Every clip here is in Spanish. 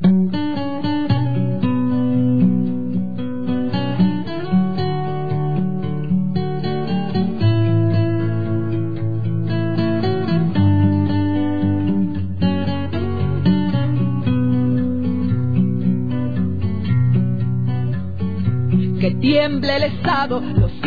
Que tiemble el Estado,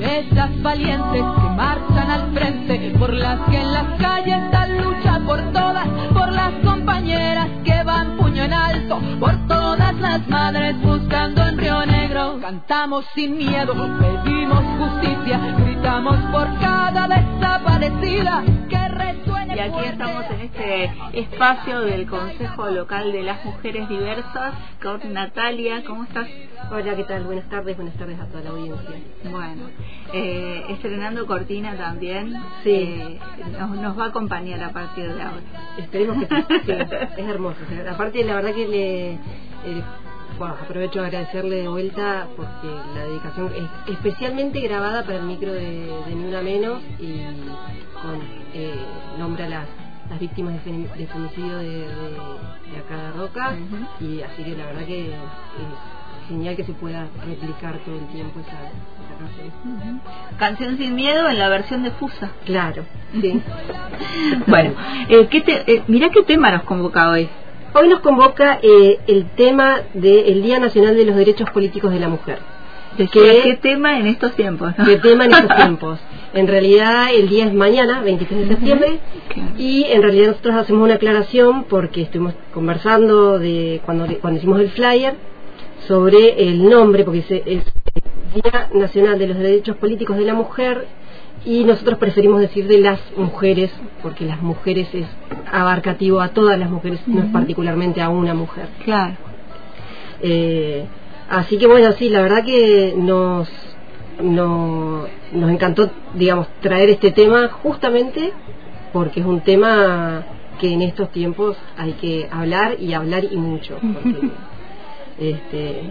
Esas valientes que marchan al frente, por las que en las calles dan lucha por todas, por las compañeras que van puño en alto, por todas las madres buscando en Río Negro. Cantamos sin miedo, pedimos justicia, gritamos por cada desaparecida que. Y aquí estamos en este espacio del Consejo Local de las Mujeres Diversas con Natalia. ¿Cómo estás? Hola, ¿qué tal? Buenas tardes, buenas tardes a toda la audiencia. Bueno, eh, estrenando cortina también. Sí. Eh, nos, nos va a acompañar a partir de ahora. Esperemos que sí, es hermoso. Aparte, la verdad que le, eh, bueno, aprovecho a agradecerle de vuelta porque la dedicación es especialmente grabada para el micro de, de Ni Una Menos y con, eh, nombra las, las víctimas de, femi- de femicidio de, de, de acá de Roca y así que la verdad que es genial que se pueda replicar todo el tiempo esa, esa canción. Canción sin miedo en la versión de Fusa. Claro, sí. Bueno, eh, ¿qué te, eh, mirá qué tema nos convoca hoy. Hoy nos convoca eh, el tema del Día Nacional de los Derechos Políticos de la Mujer. ¿Qué, ¿Qué- tema en estos tiempos? ¿no? ¿Qué tema en estos tiempos? En realidad el día es mañana, 23 de septiembre, y en realidad nosotros hacemos una aclaración porque estuvimos conversando de cuando, cuando hicimos el flyer sobre el nombre, porque es, es Día Nacional de los Derechos Políticos de la Mujer, y nosotros preferimos decir de las mujeres, porque las mujeres es abarcativo a todas las mujeres, no es particularmente a una mujer. Claro. Eh, así que bueno, sí, la verdad que nos, no- nos encantó, digamos, traer este tema justamente porque es un tema que en estos tiempos hay que hablar y hablar y mucho. Porque, este,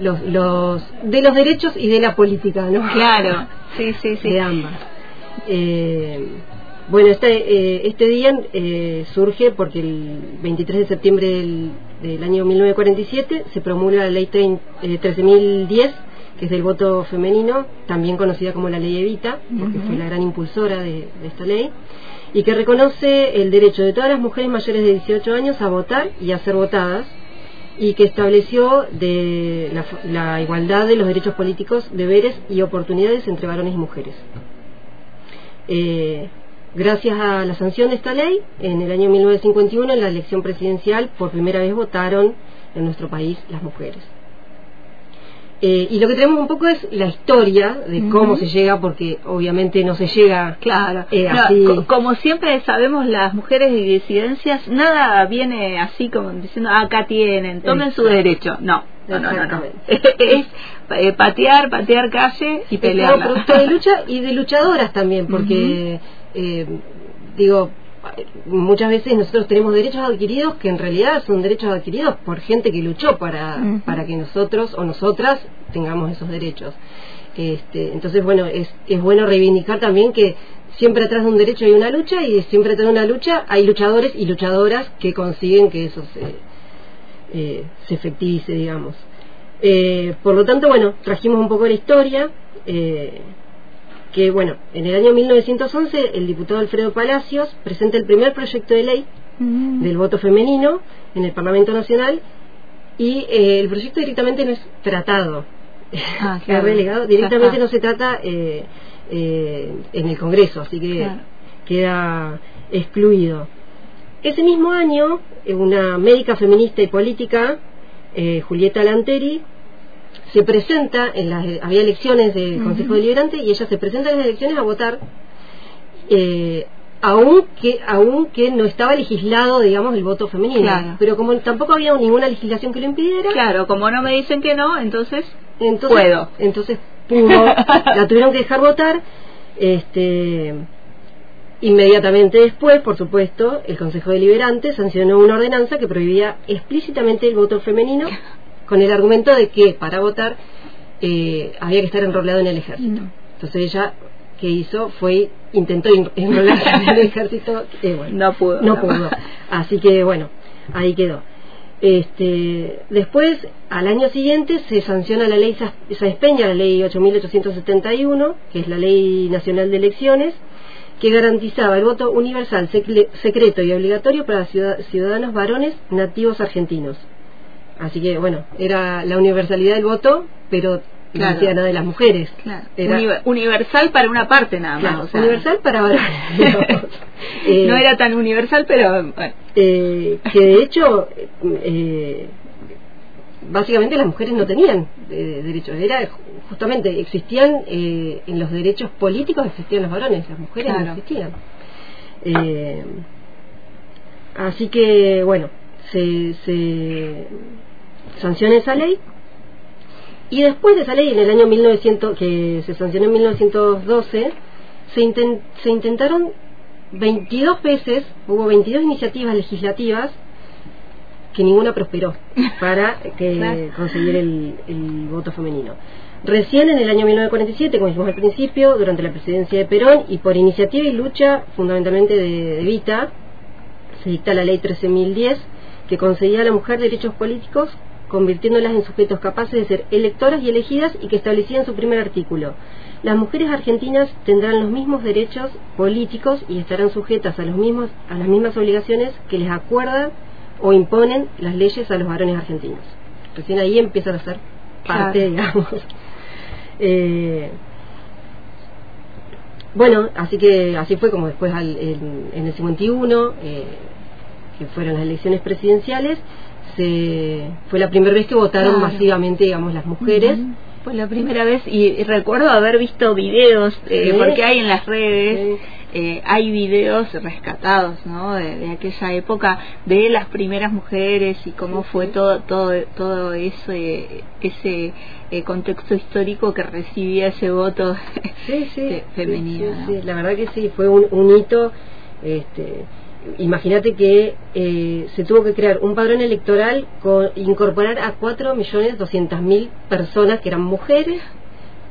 los, los, de los derechos y de la política, ¿no? Claro, sí, sí, sí. de ambas. Eh, bueno, este, eh, este día eh, surge porque el 23 de septiembre del, del año 1947 se promulga la ley trein- eh, 13.010, que es del voto femenino, también conocida como la ley Evita, porque fue la gran impulsora de, de esta ley, y que reconoce el derecho de todas las mujeres mayores de 18 años a votar y a ser votadas, y que estableció de la, igualdad de los derechos políticos, deberes y oportunidades entre varones y mujeres. Eh, gracias a la sanción de esta ley, en el año 1951, en la elección presidencial, por primera vez votaron en nuestro país las mujeres. Eh, y lo que tenemos un poco es la historia de cómo se llega, porque obviamente no se llega Claro, eh, No, así. co- como siempre sabemos las mujeres y disidencias, nada viene así como diciendo "Ah, acá tienen, tomen su derecho. No, no, no, no, es eh, patear, patear calle y pelear. producto de lucha y de luchadoras también, porque, eh, digo, muchas veces nosotros tenemos derechos adquiridos que en realidad son derechos adquiridos por gente que luchó para, para que nosotros o nosotras tengamos esos derechos. Este, entonces, bueno, es, es bueno reivindicar también que siempre atrás de un derecho hay una lucha y siempre atrás de una lucha hay luchadores y luchadoras que consiguen que eso se, eh, se efectivice, digamos. Eh, por lo tanto, bueno, trajimos un poco la historia, eh, que bueno, en el año 1911 el diputado Alfredo Palacios presenta el primer proyecto de ley Mm. del voto femenino en el Parlamento Nacional y eh, el proyecto directamente no es tratado, Ah, claro. relegado, directamente Ajá. no se trata eh, eh, en el Congreso, así que Claro. queda excluido. Ese mismo año, una médica feminista y política, eh, Julieta Lanteri, se presenta, en las, había elecciones del Consejo Deliberante, y ella se presenta en las elecciones a votar, eh, aunque aunque no estaba legislado digamos el voto femenino. Pero como tampoco había ninguna legislación que lo impidiera. Claro como no me dicen que no entonces entonces puedo. entonces pudo. La tuvieron que dejar votar este inmediatamente después por supuesto el Consejo Deliberante sancionó una ordenanza que prohibía explícitamente el voto femenino con el argumento de que para votar eh, había que estar enrolado en el ejército. Entonces ella que hizo fue intentó enrolarse en el ejército eh, no pudo no pudo. Así que bueno ahí quedó. Este, después al año siguiente se sanciona la ley Saespeña la ley 8871 que es la ley nacional de elecciones que garantizaba el voto universal secreto y obligatorio para ciudadanos varones nativos argentinos así que bueno era la universalidad del voto pero claro. nada de las mujeres. universal para una parte nada más. universal para eh, no era tan universal, pero eh, que de hecho, eh, básicamente las mujeres no tenían derechos. Era justamente, existían en los derechos políticos, existían los varones, las mujeres no existían. así que, bueno, se, se sanciona esa ley y después de esa ley, en el año 1900, que se sancionó en 1912, se, se intentaron 22 veces, hubo 22 iniciativas legislativas que ninguna prosperó para que conseguir el, voto femenino. Recién en el año 1947, como dijimos al principio, durante la presidencia de Perón y por iniciativa y lucha fundamentalmente de, de Vita, se dicta la ley 13.010 que concedía a la mujer derechos políticos convirtiéndolas en sujetos capaces de ser electoras y elegidas y que establecían su primer artículo. Las mujeres argentinas tendrán los mismos derechos políticos y estarán sujetas a, los mismos, a las mismas obligaciones que les acuerdan o imponen las leyes a los varones argentinos. Recién ahí empiezan a ser parte, digamos. Eh, bueno, así que así fue como después en, el 51, eh, que fueron las elecciones presidenciales, fue la primera vez que votaron masivamente, digamos, las mujeres. Fue la primera vez y, recuerdo haber visto videos, eh, porque hay en las redes, eh, hay videos rescatados, ¿no? De, aquella época de las primeras mujeres y cómo fue todo, todo, todo ese, ese eh, contexto histórico que recibía ese voto femenino. la verdad que sí, fue un, un hito. Este, imagínate que eh, se tuvo que crear un padrón electoral con incorporar a 4.200.000 personas que eran mujeres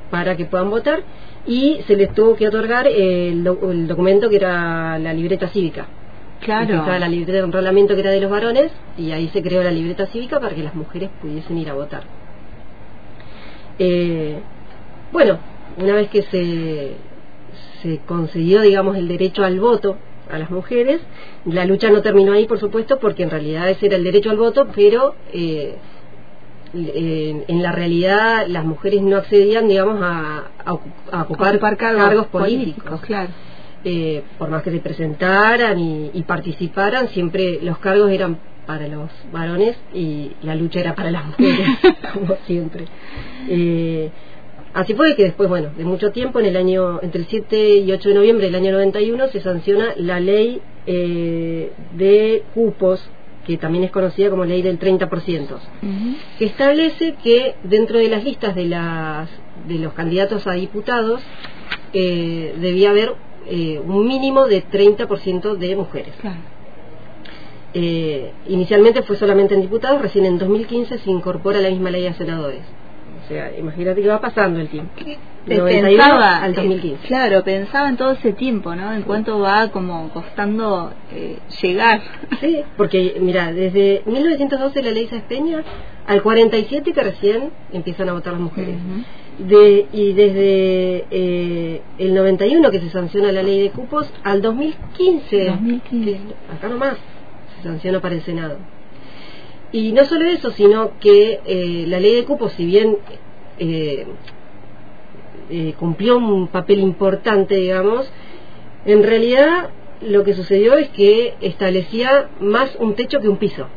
para que puedan votar y se les tuvo que otorgar el, documento que era la libreta cívica. Claro. Estaba la libreta de enrolamiento que era de los varones y ahí se creó la libreta cívica para que las mujeres pudiesen ir a votar. Eh, bueno, una vez que se, se consiguió, digamos, el derecho al voto a las mujeres. La lucha no terminó ahí, por supuesto, porque en realidad ese era el derecho al voto, pero eh, en, la realidad las mujeres no accedían, digamos, a, ocupar, cargos, políticos. claro. Eh, por más que se presentaran y, participaran, siempre los cargos eran para los varones y la lucha era para las mujeres, como siempre. Eh, Así fue que después, bueno, de mucho tiempo, en el año, entre el 7 y 8 de noviembre del año 91, se sanciona la ley eh, de cupos, que también es conocida como ley del 30%, que establece que dentro de las listas de, las, de los candidatos a diputados eh, debía haber eh, un mínimo de 30% de mujeres. inicialmente fue solamente en diputados, recién en 2015 se incorpora la misma ley a senadores. O sea, imagínate que va pasando el tiempo. pensaba, al 2015. Eh, claro, pensaba en todo ese tiempo, ¿no? En cuánto va como costando eh, llegar. Sí, porque mira, desde 1912 la ley se espeña al 47 que recién empiezan a votar las mujeres. de, y desde eh, el 91 que se sanciona la ley de cupos al 2015, 2015. acá nomás se sanciona para el Senado. Y no solo eso, sino que eh, la ley de cupos, si bien eh, eh, cumplió un papel importante, digamos, en realidad lo que sucedió es que establecía más un techo que un piso.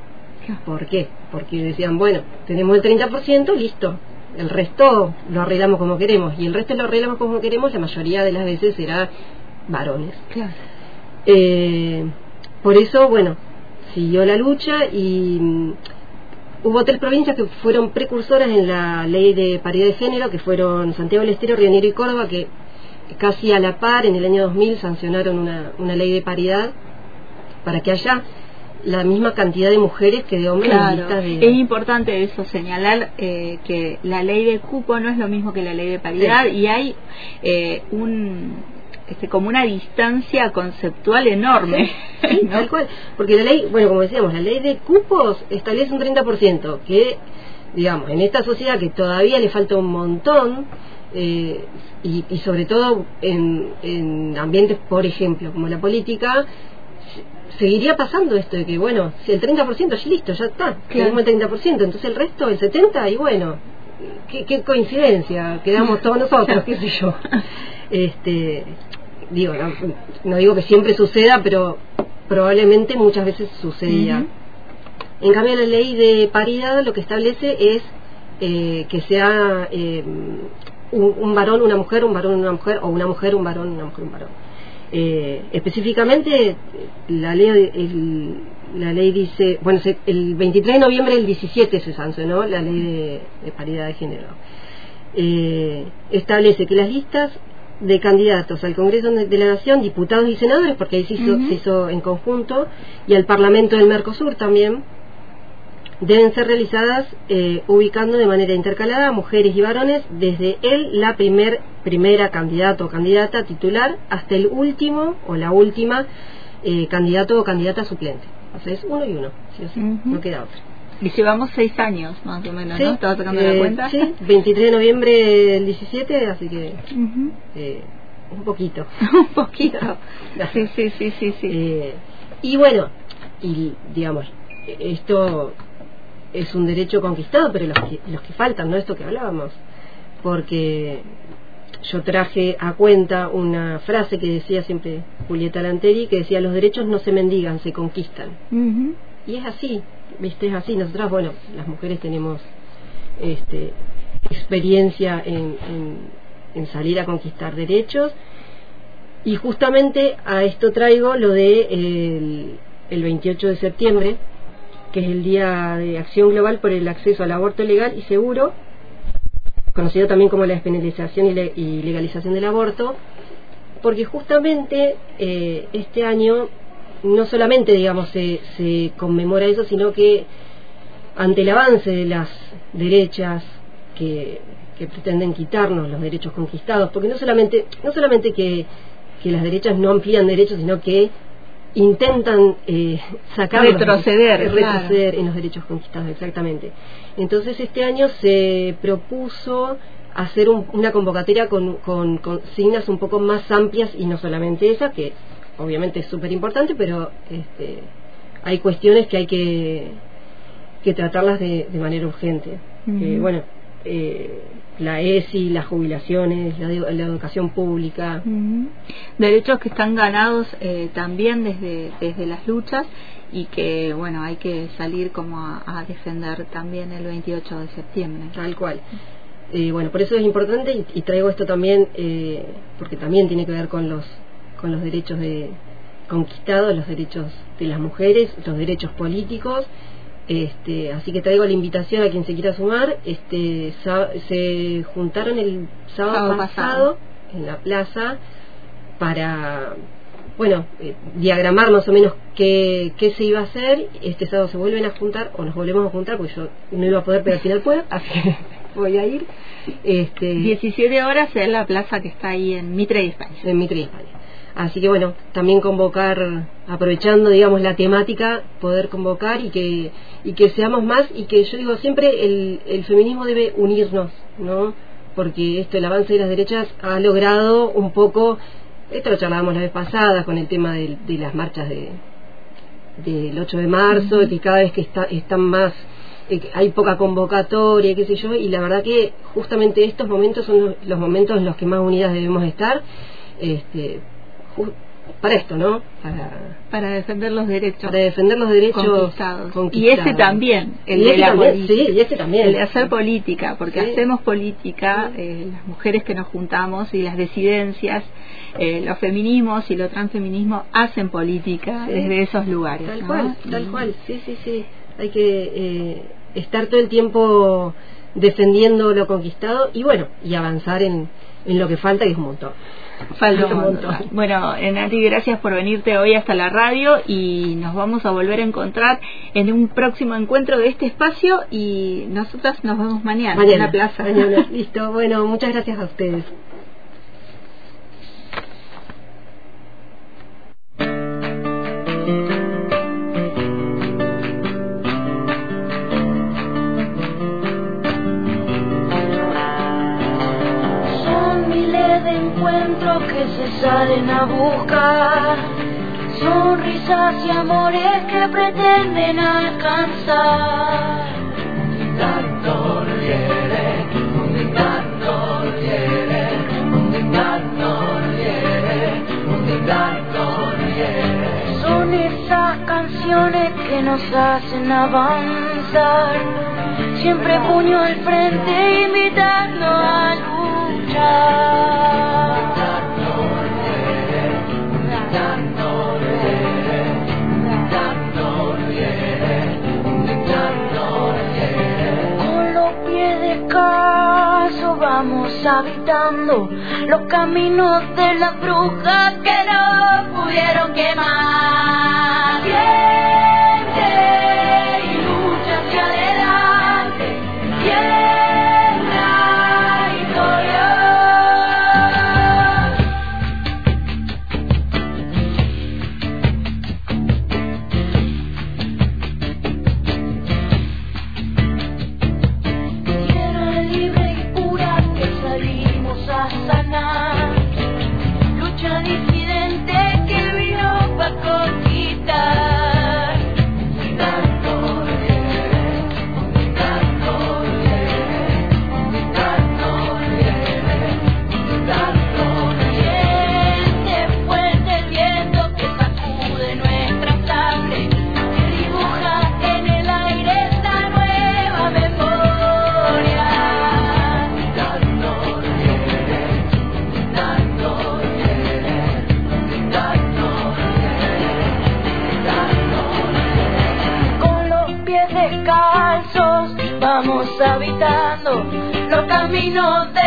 ¿Por qué? Porque decían, bueno, tenemos el 30%, listo, el resto lo arreglamos como queremos, y el resto lo arreglamos como queremos, la mayoría de las veces era varones. Eh, por eso, bueno, siguió la lucha y mm, hubo tres provincias que fueron precursoras en la ley de paridad de género, que fueron Santiago del Estero, Río Negro y Córdoba, que casi a la par en el año 2000 sancionaron una, una ley de paridad para que haya la misma cantidad de mujeres que de hombres Es importante eso, señalar eh, que la ley de cupo no es lo mismo que la ley de paridad y hay eh, un este, como una distancia conceptual enorme. Porque la ley, bueno, como decíamos, la ley de cupos establece un 30%, que, digamos, en esta sociedad que todavía le falta un montón, eh, y, y, sobre todo en, en ambientes, por ejemplo, como la política, seguiría pasando esto de que, bueno, si el 30% ya listo, ya está, quedamos el 30%, entonces el resto, el 70%, y bueno, qué, coincidencia, quedamos todos nosotros, qué sé yo. Este, digo, no, digo que siempre suceda, pero probablemente muchas veces sucedía. En cambio, la ley de paridad lo que establece es eh, que sea eh, un, un varón, una mujer, un varón, una mujer, o una mujer, un varón, una mujer, un varón. Eh, específicamente, la ley, la ley dice, bueno, el 23 de noviembre del 17 se sancionó la ley de, paridad de género. Eh, establece que las listas de candidatos al Congreso de la Nación, diputados y senadores, porque ahí se hizo en conjunto, y al Parlamento del Mercosur también, deben ser realizadas eh, ubicando de manera intercalada mujeres y varones desde el la primer primera candidato o candidata titular hasta el último o la última eh, candidato o candidata suplente. O sea, es uno y uno, no queda otro. Y llevamos seis años más o menos, ¿no? ¿Estaba sacando la eh, cuenta? Sí, 23 de noviembre del 17, así que un poquito. un poquito. sí, sí, sí, sí. sí. y bueno, y digamos, esto es un derecho conquistado, pero los que, los que faltan, ¿no? Esto que hablábamos. Porque yo traje a cuenta una frase que decía siempre Julieta Lanteri, que decía, los derechos no se mendigan, se conquistan. Y es así, ¿viste? Es así. Nosotras, bueno, las mujeres tenemos este, experiencia en, en, salir a conquistar derechos. Y justamente a esto traigo lo de el, el 28 de septiembre, que es el Día de Acción Global por el Acceso al Aborto Legal y Seguro, conocido también como la despenalización y, legalización del aborto, porque justamente eh, este año no solamente, digamos, se, se conmemora eso, sino que ante el avance de las derechas que, que pretenden quitarnos los derechos conquistados, porque no solamente, no solamente que, que las derechas no amplían derechos, sino que intentan eh, sacar retroceder, retroceder en los derechos conquistados exactamente. Entonces este año se propuso hacer una convocatoria con, con, signas un poco más amplias y no solamente esa que obviamente es súper importante pero este, hay cuestiones que hay que que tratarlas de, de manera urgente bueno eh, la ESI, las jubilaciones, la, educación pública. Derechos que están ganados eh, también desde, desde las luchas y que, bueno, hay que salir como a, defender también el 28 de septiembre. Tal cual. Eh, bueno, por eso es importante y, traigo esto también eh, porque también tiene que ver con los, con los derechos de conquistados, los derechos de las mujeres, los derechos políticos este, así que traigo la invitación a quien se quiera sumar. Este, se juntaron el sábado, pasado, en la plaza para, bueno, eh, diagramar más o menos qué, qué se iba a hacer. Este sábado se vuelven a juntar, o nos volvemos a juntar, porque yo no iba a poder, pero al final puedo, así que voy a ir. Este, 17 horas en la plaza que está ahí en Mitre y España. En Mitre y España. Así que bueno, también convocar, aprovechando, digamos, la temática, poder convocar y que, y que seamos más y que yo digo siempre el, el feminismo debe unirnos, ¿no? Porque esto, el avance de las derechas ha logrado un poco, esto lo charlábamos la vez pasada con el tema de, de las marchas de del 8 de marzo, que cada vez que está, están más eh, hay poca convocatoria, qué sé yo, y la verdad que justamente estos momentos son los, los momentos en los que más unidas debemos estar, este, para esto, ¿no? Para, defender los derechos. Para defender los derechos conquistados. Y este también, el de este la también, Sí, y este también. El de hacer política, porque hacemos política, eh, las mujeres que nos juntamos y las disidencias, eh, los feminismos y los transfeminismos hacen política desde esos lugares. Tal cual, tal cual, sí, sí, sí. Hay que eh, estar todo el tiempo defendiendo lo conquistado y bueno, y avanzar en, en lo que falta, que es un montón. Falta un montón. Bueno, Nati, gracias por venirte hoy hasta la radio y nos vamos a volver a encontrar en un próximo encuentro de este espacio y nosotras nos vemos mañana, en la plaza. Mañana, listo. Bueno, muchas gracias a ustedes. Y amores que pretenden alcanzar. Un tanto quiere, un tanto quiere, un tanto quiere, un tanto quiere. Son esas canciones que nos hacen avanzar. Siempre puño al frente invitando a luchar. Vamos habitando los caminos de las brujas que no pudieron quemar. Habitando los